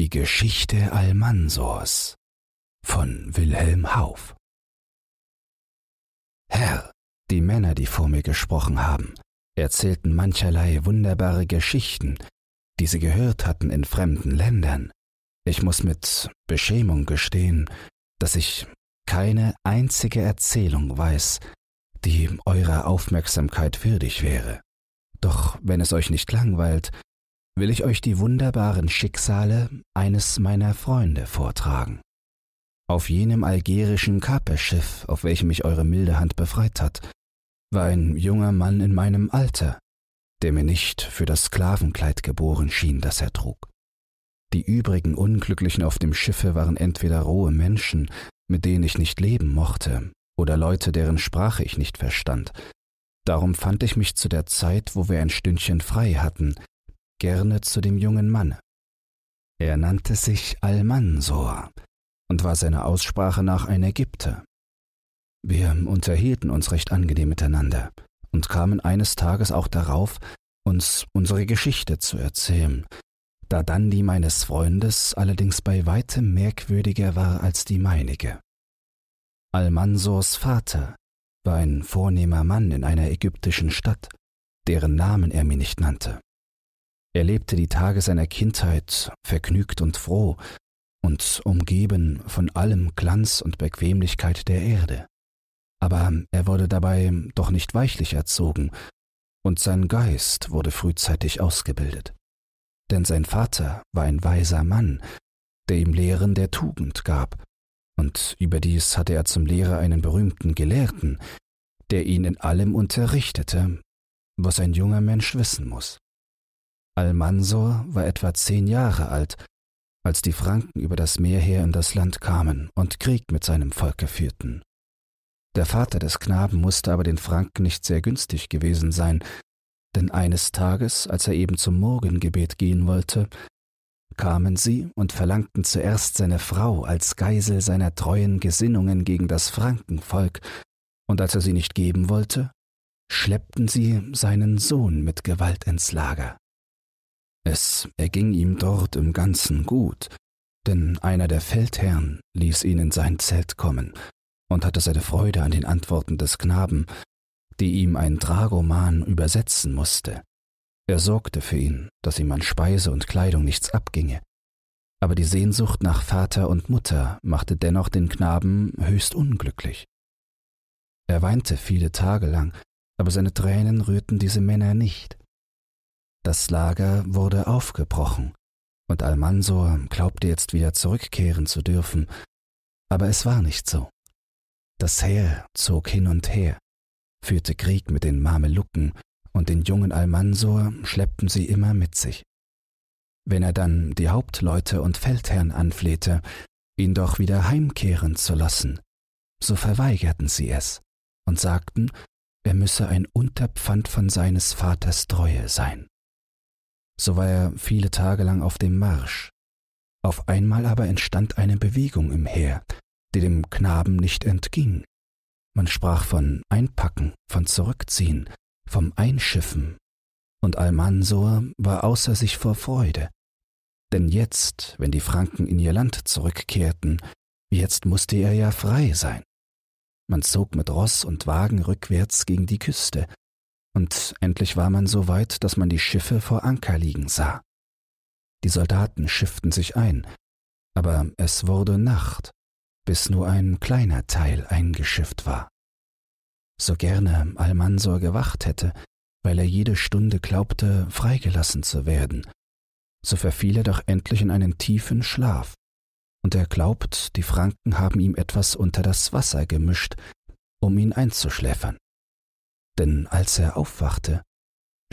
Die Geschichte Almansors von Wilhelm Hauff Herr, die Männer, die vor mir gesprochen haben, erzählten mancherlei wunderbare Geschichten, die sie gehört hatten in fremden Ländern. Ich muss mit Beschämung gestehen, dass ich keine einzige Erzählung weiß, die eurer Aufmerksamkeit würdig wäre. Doch wenn es euch nicht langweilt, will ich euch die wunderbaren Schicksale eines meiner Freunde vortragen. Auf jenem algerischen Kaperschiff, auf welchem mich eure milde Hand befreit hat, war ein junger Mann in meinem Alter, der mir nicht für das Sklavenkleid geboren schien, das er trug. Die übrigen Unglücklichen auf dem Schiffe waren entweder rohe Menschen, mit denen ich nicht leben mochte, oder Leute, deren Sprache ich nicht verstand. Darum fand ich mich zu der Zeit, wo wir ein Stündchen frei hatten, gerne zu dem jungen Manne. Er nannte sich Almansor und war seiner Aussprache nach ein Ägypter. Wir unterhielten uns recht angenehm miteinander und kamen eines Tages auch darauf, uns unsere Geschichte zu erzählen, da dann die meines Freundes allerdings bei weitem merkwürdiger war als die meinige. Almansors Vater war ein vornehmer Mann in einer ägyptischen Stadt, deren Namen er mir nicht nannte. Er lebte die Tage seiner Kindheit vergnügt und froh und umgeben von allem Glanz und Bequemlichkeit der Erde. Aber er wurde dabei doch nicht weichlich erzogen, und sein Geist wurde frühzeitig ausgebildet. Denn sein Vater war ein weiser Mann, der ihm Lehren der Tugend gab, und überdies hatte er zum Lehrer einen berühmten Gelehrten, der ihn in allem unterrichtete, was ein junger Mensch wissen muss. Almansor war etwa zehn Jahre alt, als die Franken über das Meer her in das Land kamen und Krieg mit seinem Volke führten. Der Vater des Knaben musste aber den Franken nicht sehr günstig gewesen sein, denn eines Tages, als er eben zum Morgengebet gehen wollte, kamen sie und verlangten zuerst seine Frau als Geisel seiner treuen Gesinnungen gegen das Frankenvolk, und als er sie nicht geben wollte, schleppten sie seinen Sohn mit Gewalt ins Lager. Es erging ihm dort im Ganzen gut, denn einer der Feldherren ließ ihn in sein Zelt kommen und hatte seine Freude an den Antworten des Knaben, die ihm ein Dragoman übersetzen musste. Er sorgte für ihn, dass ihm an Speise und Kleidung nichts abginge, aber die Sehnsucht nach Vater und Mutter machte dennoch den Knaben höchst unglücklich. Er weinte viele Tage lang, aber seine Tränen rührten diese Männer nicht. Das Lager wurde aufgebrochen, und Almansor glaubte jetzt wieder zurückkehren zu dürfen, aber es war nicht so. Das Heer zog hin und her, führte Krieg mit den Mamelucken, und den jungen Almansor schleppten sie immer mit sich. Wenn er dann die Hauptleute und Feldherren anflehte, ihn doch wieder heimkehren zu lassen, so verweigerten sie es und sagten, er müsse ein Unterpfand von seines Vaters Treue sein. So war er viele Tage lang auf dem Marsch. Auf einmal aber entstand eine Bewegung im Heer, die dem Knaben nicht entging. Man sprach von Einpacken, von Zurückziehen, vom Einschiffen, und Almansor war außer sich vor Freude. Denn jetzt, wenn die Franken in ihr Land zurückkehrten, jetzt musste er ja frei sein. Man zog mit Ross und Wagen rückwärts gegen die Küste, und endlich war man so weit, dass man die Schiffe vor Anker liegen sah. Die Soldaten schifften sich ein, aber es wurde Nacht, bis nur ein kleiner Teil eingeschifft war. So gerne Almansor gewacht hätte, weil er jede Stunde glaubte, freigelassen zu werden, so verfiel er doch endlich in einen tiefen Schlaf, und er glaubt, die Franken haben ihm etwas unter das Wasser gemischt, um ihn einzuschläfern denn als er aufwachte,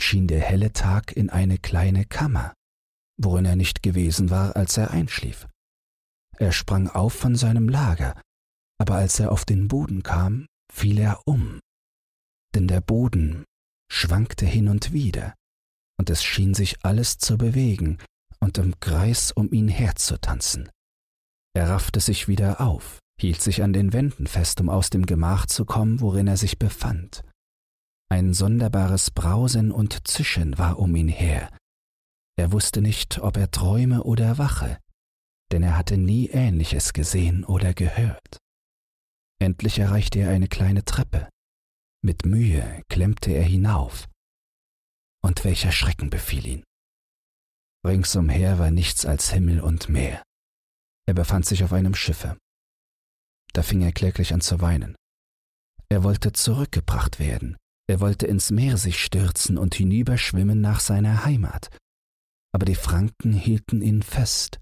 schien der helle Tag in eine kleine Kammer, worin er nicht gewesen war, als er einschlief. Er sprang auf von seinem Lager, aber als er auf den Boden kam, fiel er um, denn der Boden schwankte hin und wieder, und es schien sich alles zu bewegen und im Kreis um ihn herzutanzen. Er raffte sich wieder auf, hielt sich an den Wänden fest, um aus dem Gemach zu kommen, worin er sich befand. Ein sonderbares Brausen und Zischen war um ihn her. Er wusste nicht, ob er träume oder wache, denn er hatte nie Ähnliches gesehen oder gehört. Endlich erreichte er eine kleine Treppe. Mit Mühe klemmte er hinauf. Und welcher Schrecken befiel ihn. Ringsumher war nichts als Himmel und Meer. Er befand sich auf einem Schiffe. Da fing er kläglich an zu weinen. Er wollte zurückgebracht werden, er wollte ins Meer sich stürzen und hinüberschwimmen nach seiner Heimat. Aber die Franken hielten ihn fest,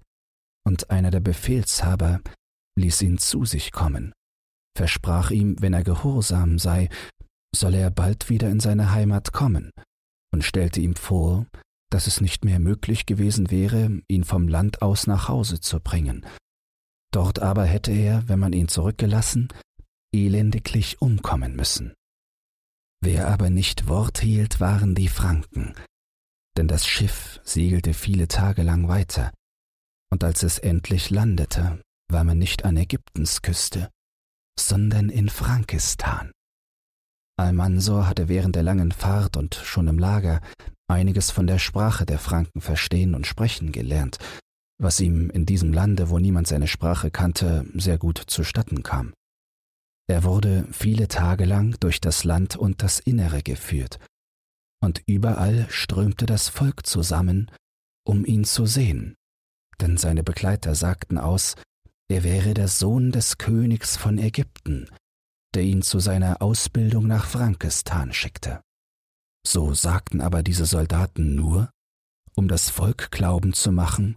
und einer der Befehlshaber ließ ihn zu sich kommen, versprach ihm, wenn er gehorsam sei, solle er bald wieder in seine Heimat kommen, und stellte ihm vor, dass es nicht mehr möglich gewesen wäre, ihn vom Land aus nach Hause zu bringen. Dort aber hätte er, wenn man ihn zurückgelassen, elendiglich umkommen müssen. Wer aber nicht Wort hielt, waren die Franken, denn das Schiff segelte viele Tage lang weiter, und als es endlich landete, war man nicht an Ägyptens Küste, sondern in Frankistan. Almansor hatte während der langen Fahrt und schon im Lager einiges von der Sprache der Franken verstehen und sprechen gelernt, was ihm in diesem Lande, wo niemand seine Sprache kannte, sehr gut zustatten kam. Er wurde viele Tage lang durch das Land und das Innere geführt, und überall strömte das Volk zusammen, um ihn zu sehen, denn seine Begleiter sagten aus, er wäre der Sohn des Königs von Ägypten, der ihn zu seiner Ausbildung nach Frankistan schickte. So sagten aber diese Soldaten nur, um das Volk glauben zu machen,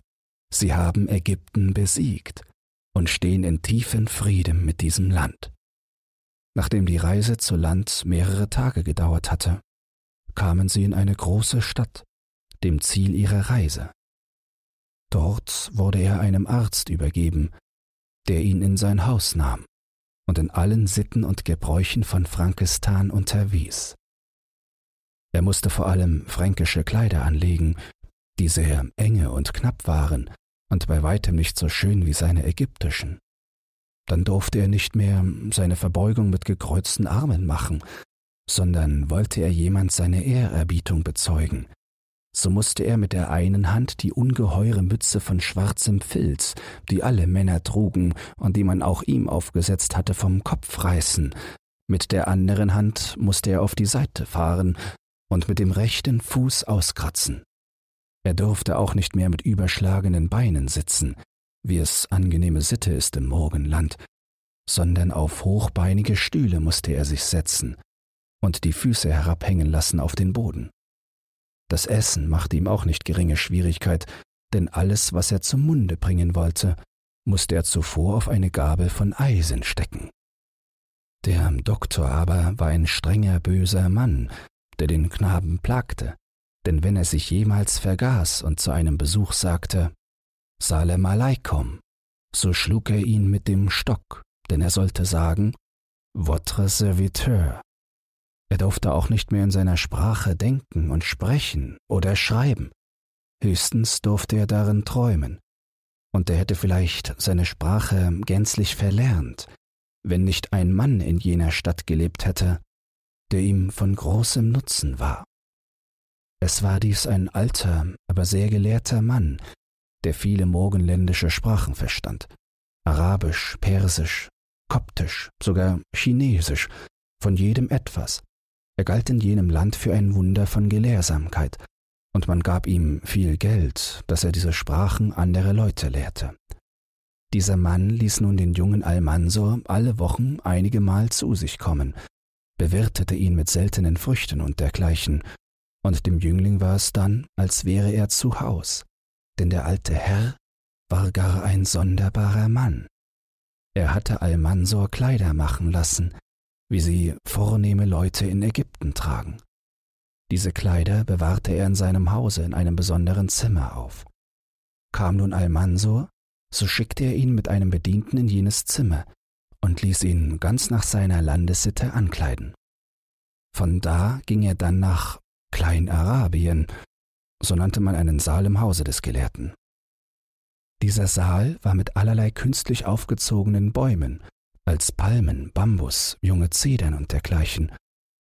sie haben Ägypten besiegt und stehen in tiefem Frieden mit diesem Land. Nachdem die Reise zu Land mehrere Tage gedauert hatte, kamen sie in eine große Stadt, dem Ziel ihrer Reise. Dort wurde er einem Arzt übergeben, der ihn in sein Haus nahm und in allen Sitten und Gebräuchen von Frankistan unterwies. Er musste vor allem fränkische Kleider anlegen, die sehr enge und knapp waren und bei weitem nicht so schön wie seine ägyptischen. Dann durfte er nicht mehr seine Verbeugung mit gekreuzten Armen machen, sondern wollte er jemand seine Ehrerbietung bezeugen, so musste er mit der einen Hand die ungeheure Mütze von schwarzem Filz, die alle Männer trugen und die man auch ihm aufgesetzt hatte, vom Kopf reißen, mit der anderen Hand musste er auf die Seite fahren und mit dem rechten Fuß auskratzen. Er durfte auch nicht mehr mit überschlagenen Beinen sitzen, wie es angenehme Sitte ist im Morgenland, sondern auf hochbeinige Stühle musste er sich setzen und die Füße herabhängen lassen auf den Boden. Das Essen machte ihm auch nicht geringe Schwierigkeit, denn alles, was er zum Munde bringen wollte, musste er zuvor auf eine Gabel von Eisen stecken. Der Doktor aber war ein strenger, böser Mann, der den Knaben plagte, denn wenn er sich jemals vergaß und zu einem Besuch sagte, Salem Aleikum, so schlug er ihn mit dem Stock, denn er sollte sagen, Votre serviteur. Er durfte auch nicht mehr in seiner Sprache denken und sprechen oder schreiben. Höchstens durfte er darin träumen. Und er hätte vielleicht seine Sprache gänzlich verlernt, wenn nicht ein Mann in jener Stadt gelebt hätte, der ihm von großem Nutzen war. Es war dies ein alter, aber sehr gelehrter Mann, der viele morgenländische Sprachen verstand. Arabisch, Persisch, Koptisch, sogar Chinesisch, von jedem etwas. Er galt in jenem Land für ein Wunder von Gelehrsamkeit, und man gab ihm viel Geld, dass er diese Sprachen anderer Leute lehrte. Dieser Mann ließ nun den jungen Almansor alle Wochen einige Mal zu sich kommen, bewirtete ihn mit seltenen Früchten und dergleichen, und dem Jüngling war es dann, als wäre er zu Haus denn der alte Herr war gar ein sonderbarer Mann. Er hatte Almansor Kleider machen lassen, wie sie vornehme Leute in Ägypten tragen. Diese Kleider bewahrte er in seinem Hause in einem besonderen Zimmer auf. Kam nun Almansor, so schickte er ihn mit einem Bedienten in jenes Zimmer und ließ ihn ganz nach seiner Landessitte ankleiden. Von da ging er dann nach Kleinarabien, so nannte man einen Saal im Hause des Gelehrten. Dieser Saal war mit allerlei künstlich aufgezogenen Bäumen, als Palmen, Bambus, junge Zedern und dergleichen,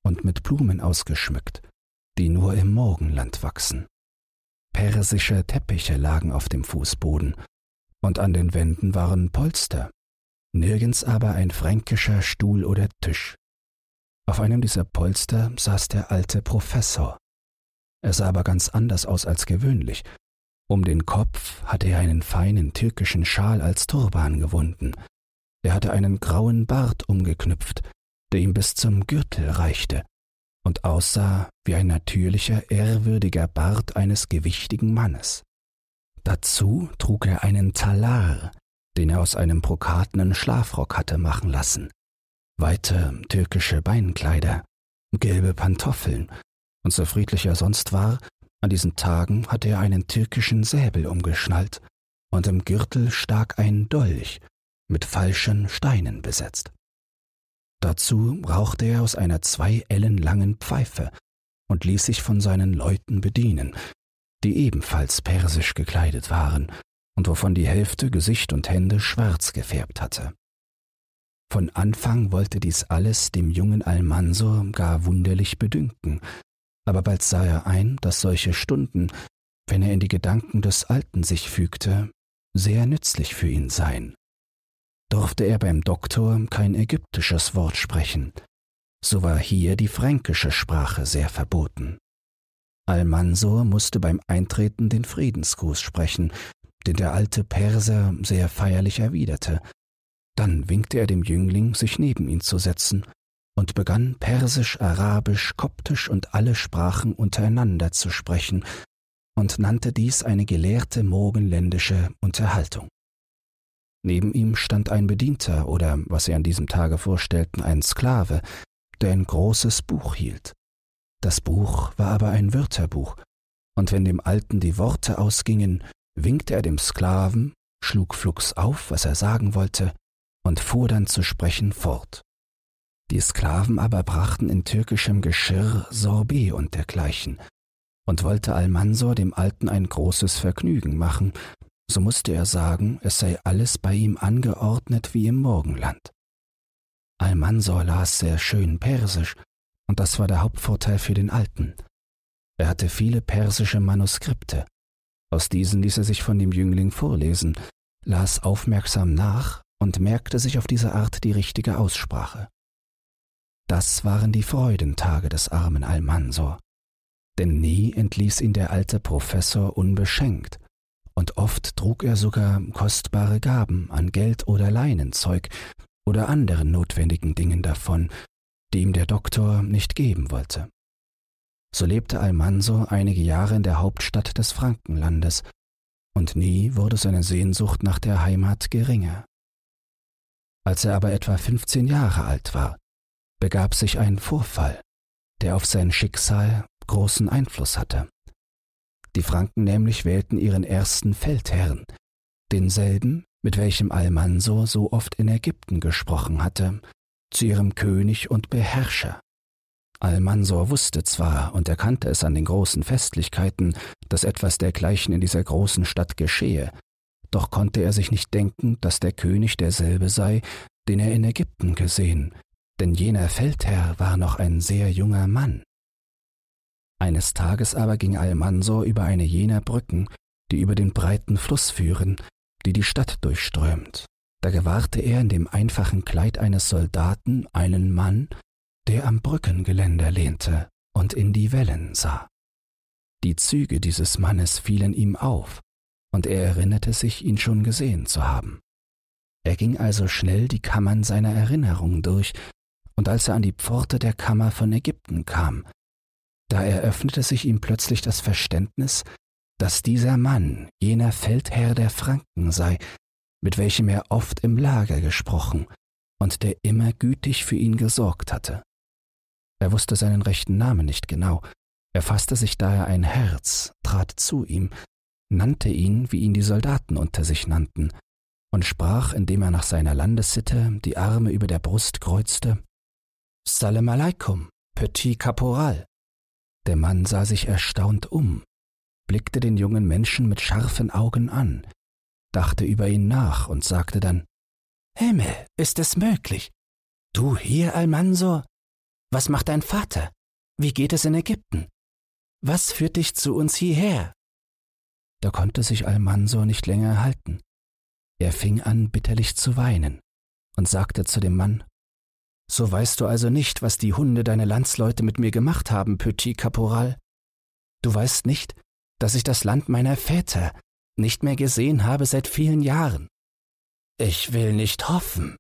und mit Blumen ausgeschmückt, die nur im Morgenland wachsen. Persische Teppiche lagen auf dem Fußboden, und an den Wänden waren Polster, nirgends aber ein fränkischer Stuhl oder Tisch. Auf einem dieser Polster saß der alte Professor. Er sah aber ganz anders aus als gewöhnlich. Um den Kopf hatte er einen feinen türkischen Schal als Turban gewunden. Er hatte einen grauen Bart umgeknüpft, der ihm bis zum Gürtel reichte und aussah wie ein natürlicher, ehrwürdiger Bart eines gewichtigen Mannes. Dazu trug er einen Talar, den er aus einem brokatenen Schlafrock hatte machen lassen, weite türkische Beinkleider, gelbe Pantoffeln, und so friedlich er sonst war, an diesen Tagen hatte er einen türkischen Säbel umgeschnallt, und im Gürtel stak ein Dolch, mit falschen Steinen besetzt. Dazu rauchte er aus einer zwei Ellen langen Pfeife und ließ sich von seinen Leuten bedienen, die ebenfalls persisch gekleidet waren und wovon die Hälfte Gesicht und Hände schwarz gefärbt hatte. Von Anfang wollte dies alles dem jungen Almansor gar wunderlich bedünken, aber bald sah er ein, dass solche Stunden, wenn er in die Gedanken des Alten sich fügte, sehr nützlich für ihn seien durfte er beim Doktor kein ägyptisches Wort sprechen, so war hier die fränkische Sprache sehr verboten. Almansor musste beim Eintreten den Friedensgruß sprechen, den der alte Perser sehr feierlich erwiderte. Dann winkte er dem Jüngling, sich neben ihn zu setzen, und begann Persisch, Arabisch, Koptisch und alle Sprachen untereinander zu sprechen und nannte dies eine gelehrte morgenländische Unterhaltung. Neben ihm stand ein Bedienter oder, was sie an diesem Tage vorstellten, ein Sklave, der ein großes Buch hielt. Das Buch war aber ein Wörterbuch, und wenn dem Alten die Worte ausgingen, winkte er dem Sklaven, schlug flugs auf, was er sagen wollte, und fuhr dann zu sprechen fort. Die Sklaven aber brachten in türkischem Geschirr Sorbet und dergleichen, und wollte Almansor dem Alten ein großes Vergnügen machen, so musste er sagen, es sei alles bei ihm angeordnet wie im Morgenland. Almansor las sehr schön Persisch, und das war der Hauptvorteil für den Alten. Er hatte viele persische Manuskripte. Aus diesen ließ er sich von dem Jüngling vorlesen, las aufmerksam nach und merkte sich auf diese Art die richtige Aussprache. Das waren die Freudentage des armen Almansor, denn nie entließ ihn der alte Professor unbeschenkt, und oft trug er sogar kostbare Gaben an Geld oder Leinenzeug oder anderen notwendigen Dingen davon, die ihm der Doktor nicht geben wollte. So lebte Almanso einige Jahre in der Hauptstadt des Frankenlandes, und nie wurde seine Sehnsucht nach der Heimat geringer. Als er aber etwa fünfzehn Jahre alt war, begab sich ein Vorfall, der auf sein Schicksal großen Einfluss hatte. Die Franken nämlich wählten ihren ersten Feldherrn, denselben, mit welchem Almansor so oft in Ägypten gesprochen hatte, zu ihrem König und Beherrscher. Almansor wusste zwar und erkannte es an den großen Festlichkeiten, dass etwas dergleichen in dieser großen Stadt geschehe, doch konnte er sich nicht denken, dass der König derselbe sei, den er in Ägypten gesehen, denn jener Feldherr war noch ein sehr junger Mann. Eines Tages aber ging Almansor über eine jener Brücken, die über den breiten Fluss führen, die die Stadt durchströmt. Da gewahrte er in dem einfachen Kleid eines Soldaten einen Mann, der am Brückengeländer lehnte und in die Wellen sah. Die Züge dieses Mannes fielen ihm auf, und er erinnerte sich, ihn schon gesehen zu haben. Er ging also schnell die Kammern seiner Erinnerung durch, und als er an die Pforte der Kammer von Ägypten kam, da eröffnete sich ihm plötzlich das Verständnis, dass dieser Mann jener Feldherr der Franken sei, mit welchem er oft im Lager gesprochen und der immer gütig für ihn gesorgt hatte. Er wusste seinen rechten Namen nicht genau, er fasste sich daher ein Herz, trat zu ihm, nannte ihn, wie ihn die Soldaten unter sich nannten, und sprach, indem er nach seiner Landessitte die Arme über der Brust kreuzte, Salam alaikum, Petit Caporal. Der Mann sah sich erstaunt um, blickte den jungen Menschen mit scharfen Augen an, dachte über ihn nach und sagte dann Himmel, ist es möglich? Du hier, Almansor? Was macht dein Vater? Wie geht es in Ägypten? Was führt dich zu uns hierher? Da konnte sich Almansor nicht länger halten. Er fing an, bitterlich zu weinen und sagte zu dem Mann, So weißt du also nicht, was die Hunde deine Landsleute mit mir gemacht haben, Petit Caporal. Du weißt nicht, dass ich das Land meiner Väter nicht mehr gesehen habe seit vielen Jahren. Ich will nicht hoffen,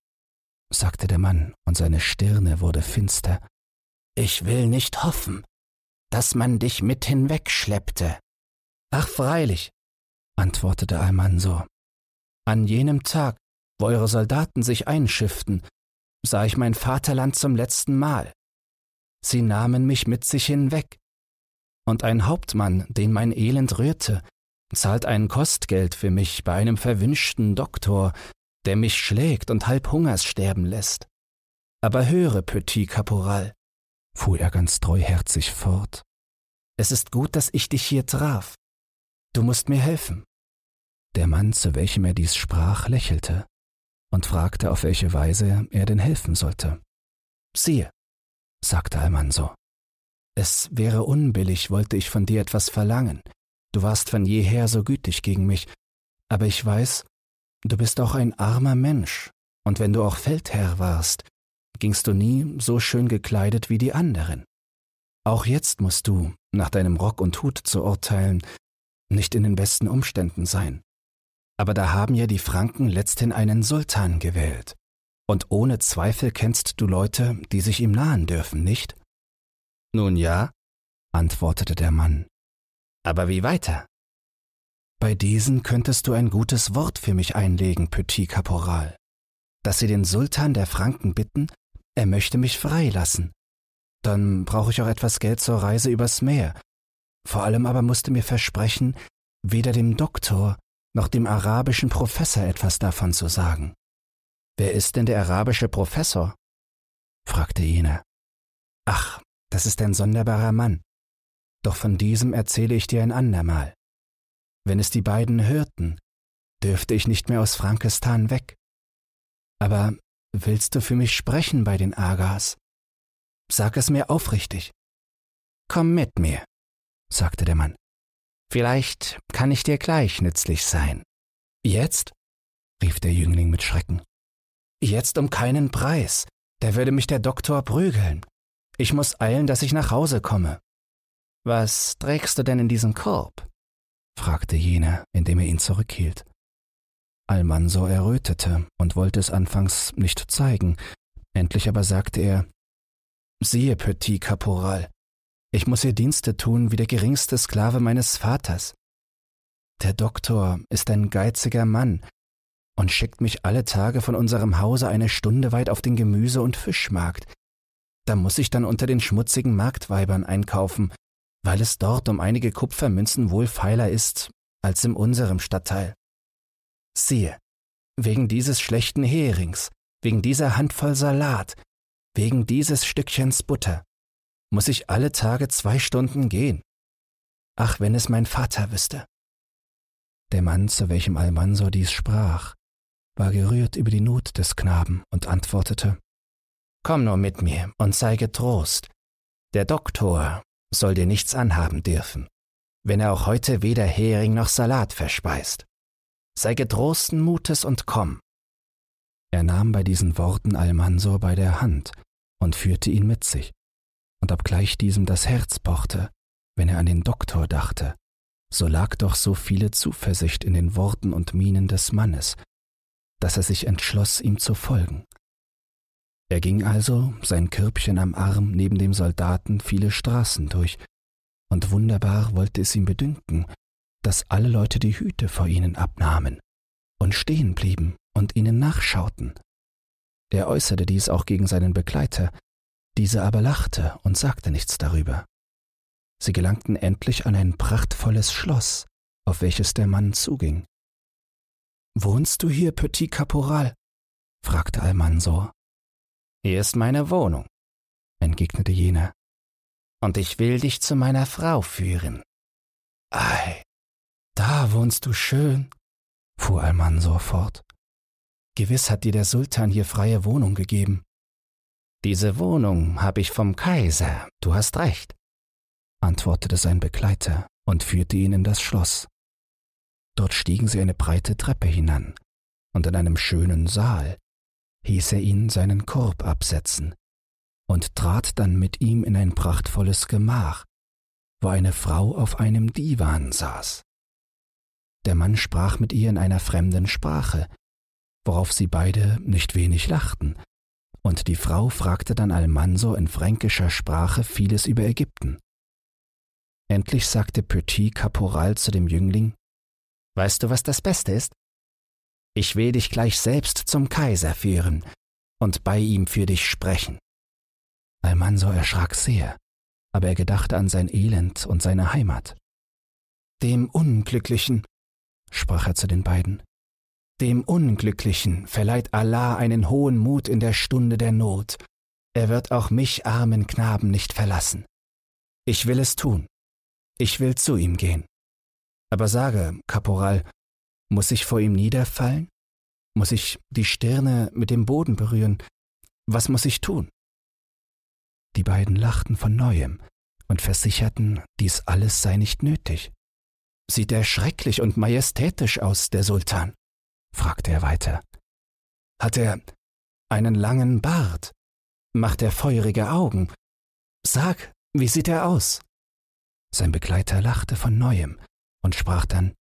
sagte der Mann, und seine Stirne wurde finster. Ich will nicht hoffen, dass man dich mit hinwegschleppte. Ach freilich, antwortete Almanso. An jenem Tag, wo eure Soldaten sich einschifften, sah ich mein Vaterland zum letzten Mal. Sie nahmen mich mit sich hinweg. Und ein Hauptmann, den mein Elend rührte, zahlt ein Kostgeld für mich bei einem verwünschten Doktor, der mich schlägt und halb Hungers sterben lässt. Aber höre, Petit Caporal, fuhr er ganz treuherzig fort, es ist gut, dass ich dich hier traf. Du musst mir helfen. Der Mann, zu welchem er dies sprach, lächelte und fragte, auf welche Weise er denn helfen sollte. Siehe, sagte Almanso, es wäre unbillig, wollte ich von dir etwas verlangen. Du warst von jeher so gütig gegen mich, aber ich weiß, du bist auch ein armer Mensch, und wenn du auch Feldherr warst, gingst du nie so schön gekleidet wie die anderen. Auch jetzt musst du, nach deinem Rock und Hut zu urteilen, nicht in den besten Umständen sein. Aber da haben ja die Franken letzthin einen Sultan gewählt. Und ohne Zweifel kennst du Leute, die sich ihm nahen dürfen, nicht? Nun ja, antwortete der Mann. Aber wie weiter? Bei diesen könntest du ein gutes Wort für mich einlegen, Petit Caporal, dass sie den Sultan der Franken bitten, er möchte mich freilassen, dann brauche ich auch etwas Geld zur Reise übers Meer. Vor allem aber musste mir versprechen, weder dem Doktor noch dem arabischen Professor etwas davon zu sagen. Wer ist denn der arabische Professor? fragte jener. Ach, das ist ein sonderbarer Mann. Doch von diesem erzähle ich dir ein andermal. Wenn es die beiden hörten, dürfte ich nicht mehr aus Frankistan weg. Aber willst du für mich sprechen bei den Agas? Sag es mir aufrichtig. Komm mit mir, sagte der Mann. Vielleicht kann ich dir gleich nützlich sein. Jetzt? rief der Jüngling mit Schrecken. Jetzt um keinen Preis. Da würde mich der Doktor prügeln. Ich muss eilen, dass ich nach Hause komme. Was trägst du denn in diesem Korb? fragte jener, indem er ihn zurückhielt. Almanso errötete und wollte es anfangs nicht zeigen, endlich aber sagte er Siehe, Petit Caporal, ich muss ihr Dienste tun wie der geringste Sklave meines Vaters. Der Doktor ist ein geiziger Mann und schickt mich alle Tage von unserem Hause eine Stunde weit auf den Gemüse- und Fischmarkt. Da muss ich dann unter den schmutzigen Marktweibern einkaufen, weil es dort um einige Kupfermünzen wohl feiler ist als in unserem Stadtteil. Siehe, wegen dieses schlechten Herings, wegen dieser Handvoll Salat, Wegen dieses Stückchens Butter muss ich alle Tage zwei Stunden gehen. Ach, wenn es mein Vater wüsste. Der Mann, zu welchem Almanso dies sprach, war gerührt über die Not des Knaben und antwortete Komm nur mit mir und sei getrost. Der Doktor soll dir nichts anhaben dürfen, wenn er auch heute weder Hering noch Salat verspeist. Sei getrosten Mutes und komm. Er nahm bei diesen Worten Almansor bei der Hand und führte ihn mit sich. Und obgleich diesem das Herz pochte, wenn er an den Doktor dachte, so lag doch so viele Zuversicht in den Worten und Mienen des Mannes, dass er sich entschloss, ihm zu folgen. Er ging also, sein Körbchen am Arm, neben dem Soldaten viele Straßen durch, und wunderbar wollte es ihm bedünken, dass alle Leute die Hüte vor ihnen abnahmen und stehen blieben und ihnen nachschauten. Er äußerte dies auch gegen seinen Begleiter, dieser aber lachte und sagte nichts darüber. Sie gelangten endlich an ein prachtvolles Schloss, auf welches der Mann zuging. Wohnst du hier, Petit Caporal? fragte Almansor. Hier ist meine Wohnung, entgegnete jener, und ich will dich zu meiner Frau führen. Ei, da wohnst du schön, fuhr Almansor fort. Gewiss hat dir der Sultan hier freie Wohnung gegeben. Diese Wohnung habe ich vom Kaiser, du hast recht, antwortete sein Begleiter und führte ihn in das Schloss. Dort stiegen sie eine breite Treppe hinan, und in einem schönen Saal hieß er ihn seinen Korb absetzen und trat dann mit ihm in ein prachtvolles Gemach, wo eine Frau auf einem Divan saß. Der Mann sprach mit ihr in einer fremden Sprache, worauf sie beide nicht wenig lachten, und die Frau fragte dann Almanso in fränkischer Sprache vieles über Ägypten. Endlich sagte Petit Caporal zu dem Jüngling, Weißt du, was das Beste ist? Ich will dich gleich selbst zum Kaiser führen und bei ihm für dich sprechen. Almanso erschrak sehr, aber er gedachte an sein Elend und seine Heimat. Dem Unglücklichen, sprach er zu den beiden, dem Unglücklichen verleiht Allah einen hohen Mut in der Stunde der Not. Er wird auch mich armen Knaben nicht verlassen. Ich will es tun. Ich will zu ihm gehen. Aber sage, Kaporal, muss ich vor ihm niederfallen? Muss ich die Stirne mit dem Boden berühren? Was muss ich tun? Die beiden lachten von neuem und versicherten, dies alles sei nicht nötig. Sieht er schrecklich und majestätisch aus, der Sultan? Fragte er weiter. Hat er einen langen Bart? Macht er feurige Augen? Sag, wie sieht er aus? Sein Begleiter lachte von neuem und sprach dann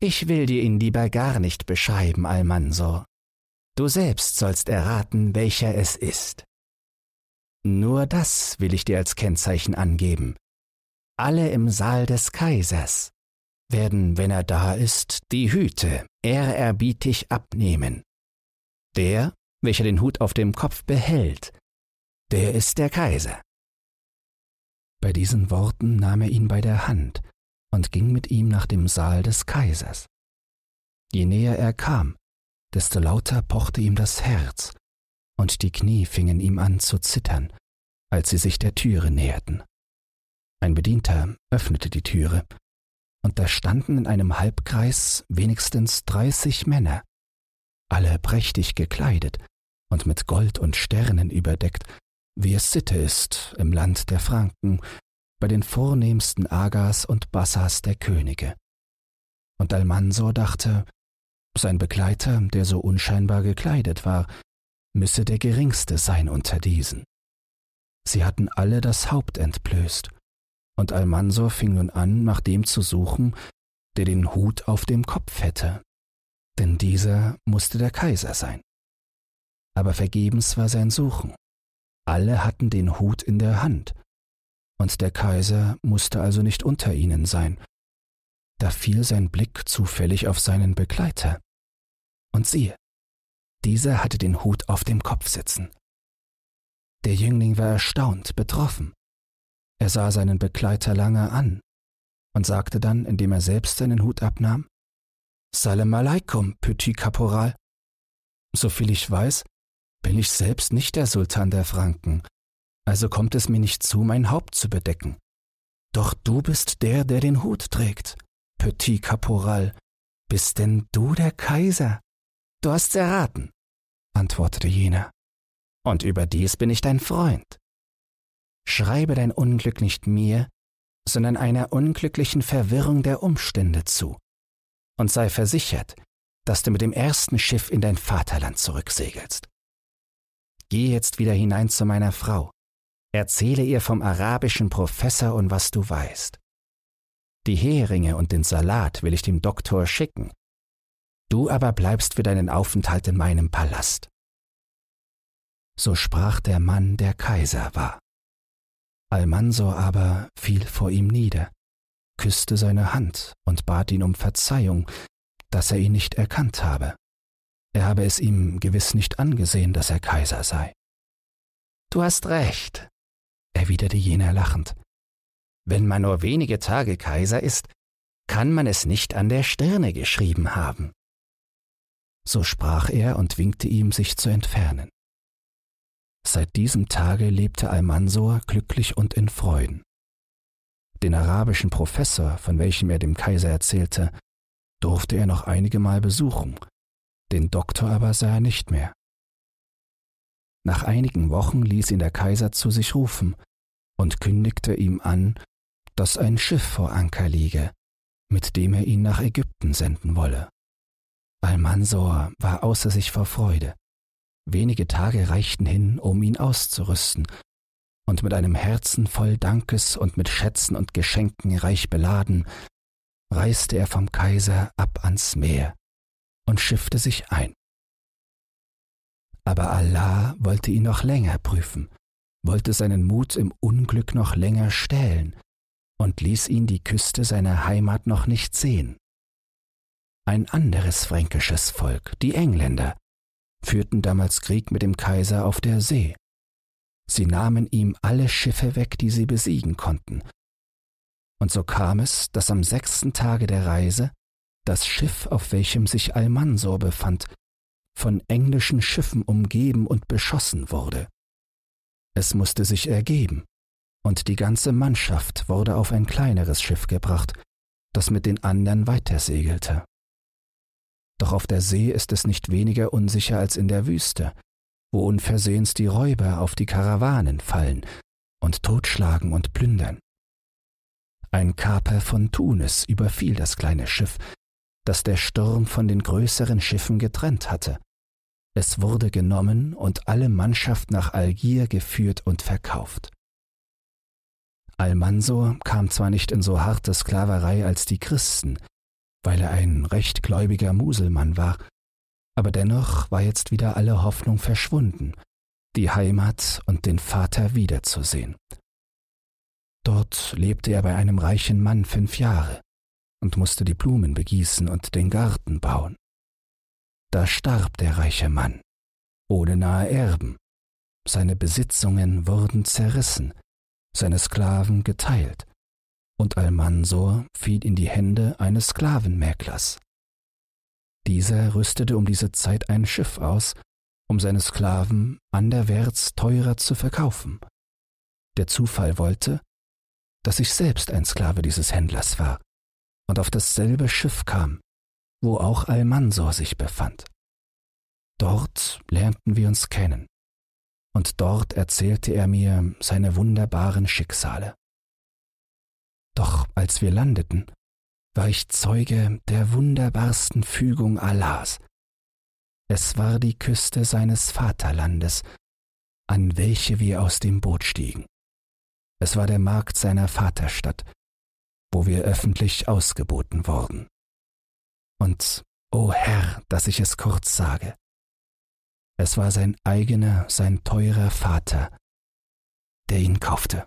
Ich will dir ihn lieber gar nicht beschreiben, Almansor. Du selbst sollst erraten, welcher es ist. Nur das will ich dir als Kennzeichen angeben. Alle im Saal des Kaisers werden, wenn er da ist, die Hüte ehrerbietig abnehmen. Der, welcher den Hut auf dem Kopf behält, der ist der Kaiser. Bei diesen Worten nahm er ihn bei der Hand und ging mit ihm nach dem Saal des Kaisers. Je näher er kam, desto lauter pochte ihm das Herz, und die Knie fingen ihm an zu zittern, als sie sich der Türe näherten. Ein Bedienter öffnete die Türe, und da standen in einem Halbkreis wenigstens dreißig Männer, alle prächtig gekleidet und mit Gold und Sternen überdeckt, wie es Sitte ist im Land der Franken, bei den vornehmsten Agas und Bassas der Könige. Und Almansor dachte, sein Begleiter, der so unscheinbar gekleidet war, müsse der geringste sein unter diesen. Sie hatten alle das Haupt entblößt, und Almansor fing nun an, nach dem zu suchen, der den Hut auf dem Kopf hätte, denn dieser musste der Kaiser sein. Aber vergebens war sein Suchen. Alle hatten den Hut in der Hand, und der Kaiser musste also nicht unter ihnen sein. Da fiel sein Blick zufällig auf seinen Begleiter. Und siehe, dieser hatte den Hut auf dem Kopf sitzen. Der Jüngling war erstaunt, betroffen. Er sah seinen Begleiter lange an und sagte dann, indem er selbst seinen Hut abnahm, Salam alaikum, Petit Caporal. Soviel ich weiß, bin ich selbst nicht der Sultan der Franken, also kommt es mir nicht zu, mein Haupt zu bedecken. Doch du bist der, der den Hut trägt. Petit Caporal, bist denn du der Kaiser? Du hast's erraten, antwortete jener. Und überdies bin ich dein Freund. Schreibe dein Unglück nicht mir, sondern einer unglücklichen Verwirrung der Umstände zu. Und sei versichert, dass du mit dem ersten Schiff in dein Vaterland zurücksegelst. Geh jetzt wieder hinein zu meiner Frau Erzähle ihr vom arabischen Professor und was du weißt. Die Heringe und den Salat will ich dem Doktor schicken. Du aber bleibst für deinen Aufenthalt in meinem Palast. So sprach der Mann, der Kaiser war. Almansor aber fiel vor ihm nieder, küsste seine Hand und bat ihn um Verzeihung, dass er ihn nicht erkannt habe. Er habe es ihm gewiss nicht angesehen, dass er Kaiser sei. Du hast recht, erwiderte jener lachend. Wenn man nur wenige Tage Kaiser ist, kann man es nicht an der Stirne geschrieben haben. So sprach er und winkte ihm, sich zu entfernen. Seit diesem Tage lebte Almansor glücklich und in Freuden. Den arabischen Professor, von welchem er dem Kaiser erzählte, durfte er noch einige Mal besuchen, den Doktor aber sah er nicht mehr. Nach einigen Wochen ließ ihn der Kaiser zu sich rufen und kündigte ihm an, dass ein Schiff vor Anker liege, mit dem er ihn nach Ägypten senden wolle. Almansor war außer sich vor Freude. Wenige Tage reichten hin, um ihn auszurüsten, und mit einem Herzen voll Dankes und mit Schätzen und Geschenken reich beladen, reiste er vom Kaiser ab ans Meer und schiffte sich ein. Aber Allah wollte ihn noch länger prüfen, wollte seinen Mut im Unglück noch länger stählen und ließ ihn die Küste seiner Heimat noch nicht sehen. Ein anderes fränkisches Volk, die Engländer, führten damals Krieg mit dem Kaiser auf der See. Sie nahmen ihm alle Schiffe weg, die sie besiegen konnten. Und so kam es, dass am sechsten Tage der Reise das Schiff, auf welchem sich Almansor befand, von englischen Schiffen umgeben und beschossen wurde. Es musste sich ergeben, und die ganze Mannschaft wurde auf ein kleineres Schiff gebracht, das mit den anderen weitersegelte. Doch auf der See ist es nicht weniger unsicher als in der Wüste, wo unversehens die Räuber auf die Karawanen fallen und totschlagen und plündern. Ein Kaper von Tunis überfiel das kleine Schiff, das der Sturm von den größeren Schiffen getrennt hatte. Es wurde genommen und alle Mannschaft nach Algier geführt und verkauft. Almansor kam zwar nicht in so harte Sklaverei als die Christen, weil er ein rechtgläubiger Muselmann war, aber dennoch war jetzt wieder alle Hoffnung verschwunden, die Heimat und den Vater wiederzusehen. Dort lebte er bei einem reichen Mann fünf Jahre und musste die Blumen begießen und den Garten bauen. Da starb der reiche Mann, ohne nahe Erben. Seine Besitzungen wurden zerrissen, seine Sklaven geteilt und Almansor fiel in die Hände eines Sklavenmäklers. Dieser rüstete um diese Zeit ein Schiff aus, um seine Sklaven anderwärts teurer zu verkaufen. Der Zufall wollte, dass ich selbst ein Sklave dieses Händlers war und auf dasselbe Schiff kam, wo auch Almansor sich befand. Dort lernten wir uns kennen, und dort erzählte er mir seine wunderbaren Schicksale. Doch als wir landeten, war ich Zeuge der wunderbarsten Fügung Allahs. Es war die Küste seines Vaterlandes, an welche wir aus dem Boot stiegen. Es war der Markt seiner Vaterstadt, wo wir öffentlich ausgeboten wurden. Und, o oh Herr, dass ich es kurz sage, es war sein eigener, sein teurer Vater, der ihn kaufte.